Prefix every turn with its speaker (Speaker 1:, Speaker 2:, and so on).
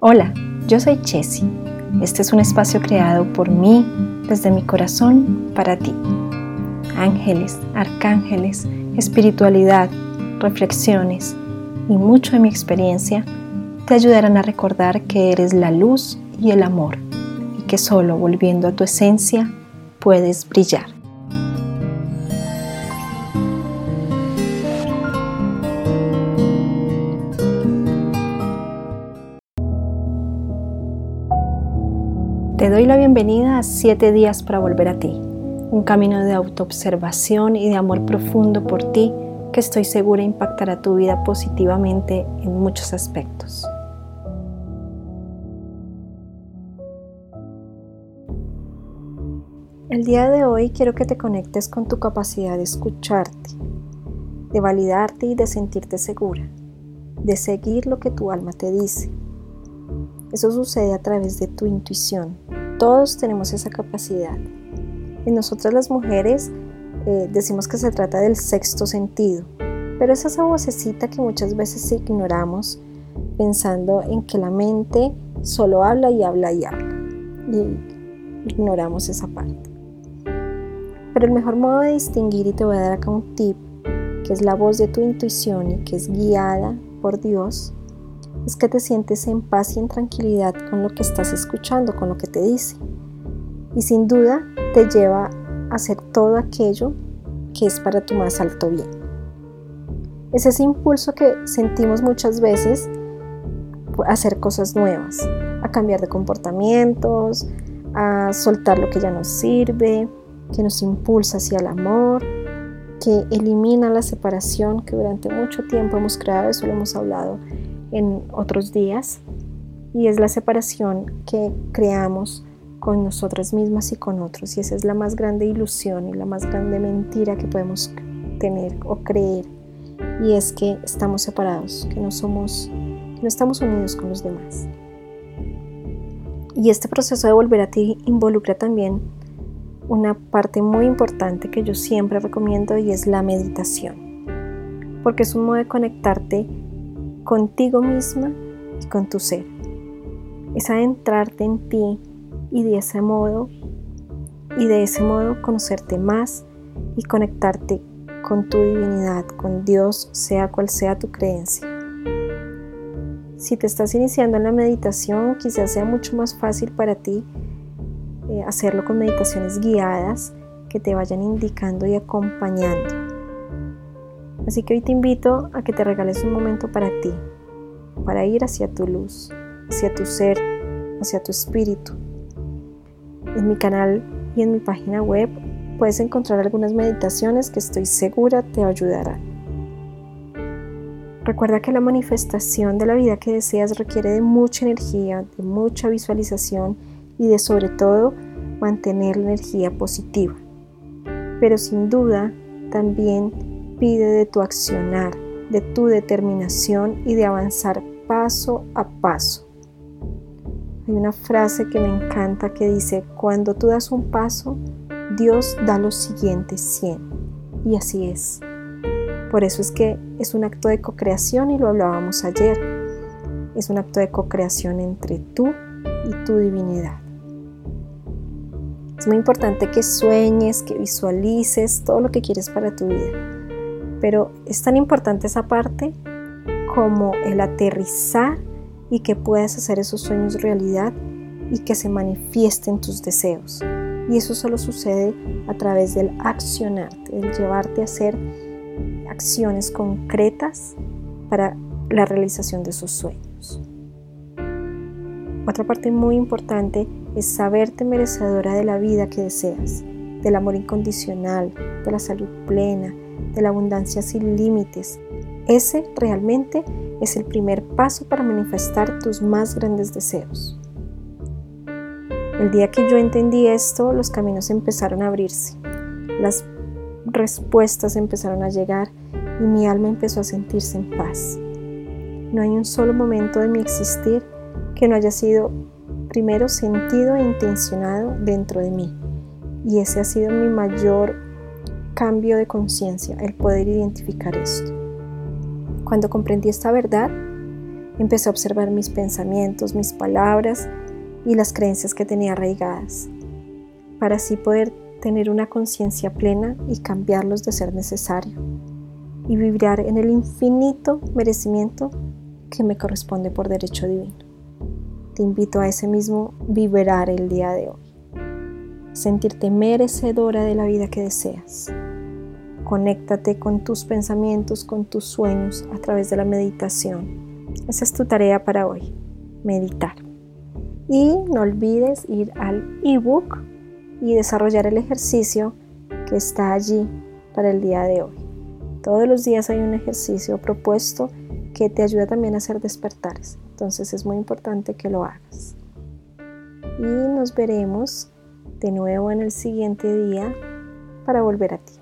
Speaker 1: Hola, yo soy Chessy. Este es un espacio creado por mí, desde mi corazón, para ti. Ángeles, arcángeles, espiritualidad, reflexiones y mucho de mi experiencia te ayudarán a recordar que eres la luz y el amor y que solo volviendo a tu esencia puedes brillar. Te doy la bienvenida a 7 días para volver a ti, un camino de autoobservación y de amor profundo por ti que estoy segura impactará tu vida positivamente en muchos aspectos. El día de hoy quiero que te conectes con tu capacidad de escucharte, de validarte y de sentirte segura, de seguir lo que tu alma te dice eso sucede a través de tu intuición. Todos tenemos esa capacidad. En nosotras las mujeres eh, decimos que se trata del sexto sentido, pero es esa vocecita que muchas veces ignoramos pensando en que la mente solo habla y habla y habla. Y ignoramos esa parte. Pero el mejor modo de distinguir, y te voy a dar acá un tip, que es la voz de tu intuición y que es guiada por Dios, es que te sientes en paz y en tranquilidad con lo que estás escuchando, con lo que te dice. Y sin duda te lleva a hacer todo aquello que es para tu más alto bien. Es ese impulso que sentimos muchas veces a hacer cosas nuevas, a cambiar de comportamientos, a soltar lo que ya nos sirve, que nos impulsa hacia el amor, que elimina la separación que durante mucho tiempo hemos creado, eso lo hemos hablado en otros días y es la separación que creamos con nosotras mismas y con otros y esa es la más grande ilusión y la más grande mentira que podemos tener o creer y es que estamos separados, que no somos que no estamos unidos con los demás. Y este proceso de volver a ti involucra también una parte muy importante que yo siempre recomiendo y es la meditación. Porque es un modo de conectarte contigo misma y con tu ser. Es adentrarte en ti y de ese modo y de ese modo conocerte más y conectarte con tu divinidad, con Dios, sea cual sea tu creencia. Si te estás iniciando en la meditación, quizás sea mucho más fácil para ti eh, hacerlo con meditaciones guiadas que te vayan indicando y acompañando. Así que hoy te invito a que te regales un momento para ti, para ir hacia tu luz, hacia tu ser, hacia tu espíritu. En mi canal y en mi página web puedes encontrar algunas meditaciones que estoy segura te ayudarán. Recuerda que la manifestación de la vida que deseas requiere de mucha energía, de mucha visualización y de sobre todo mantener la energía positiva. Pero sin duda también pide de tu accionar, de tu determinación y de avanzar paso a paso. Hay una frase que me encanta que dice, cuando tú das un paso, Dios da los siguientes 100. Y así es. Por eso es que es un acto de co-creación y lo hablábamos ayer. Es un acto de co-creación entre tú y tu divinidad. Es muy importante que sueñes, que visualices todo lo que quieres para tu vida pero es tan importante esa parte como el aterrizar y que puedas hacer esos sueños realidad y que se manifiesten tus deseos. Y eso solo sucede a través del accionarte, del llevarte a hacer acciones concretas para la realización de esos sueños. Otra parte muy importante es saberte merecedora de la vida que deseas, del amor incondicional, de la salud plena, de la abundancia sin límites. Ese realmente es el primer paso para manifestar tus más grandes deseos. El día que yo entendí esto, los caminos empezaron a abrirse, las respuestas empezaron a llegar y mi alma empezó a sentirse en paz. No hay un solo momento de mi existir que no haya sido primero sentido e intencionado dentro de mí. Y ese ha sido mi mayor cambio de conciencia el poder identificar esto. Cuando comprendí esta verdad, empecé a observar mis pensamientos, mis palabras y las creencias que tenía arraigadas, para así poder tener una conciencia plena y cambiarlos de ser necesario, y vibrar en el infinito merecimiento que me corresponde por derecho divino. Te invito a ese mismo vibrar el día de hoy, sentirte merecedora de la vida que deseas. Conéctate con tus pensamientos, con tus sueños a través de la meditación. Esa es tu tarea para hoy, meditar. Y no olvides ir al ebook y desarrollar el ejercicio que está allí para el día de hoy. Todos los días hay un ejercicio propuesto que te ayuda también a hacer despertares. Entonces es muy importante que lo hagas. Y nos veremos de nuevo en el siguiente día para volver a ti.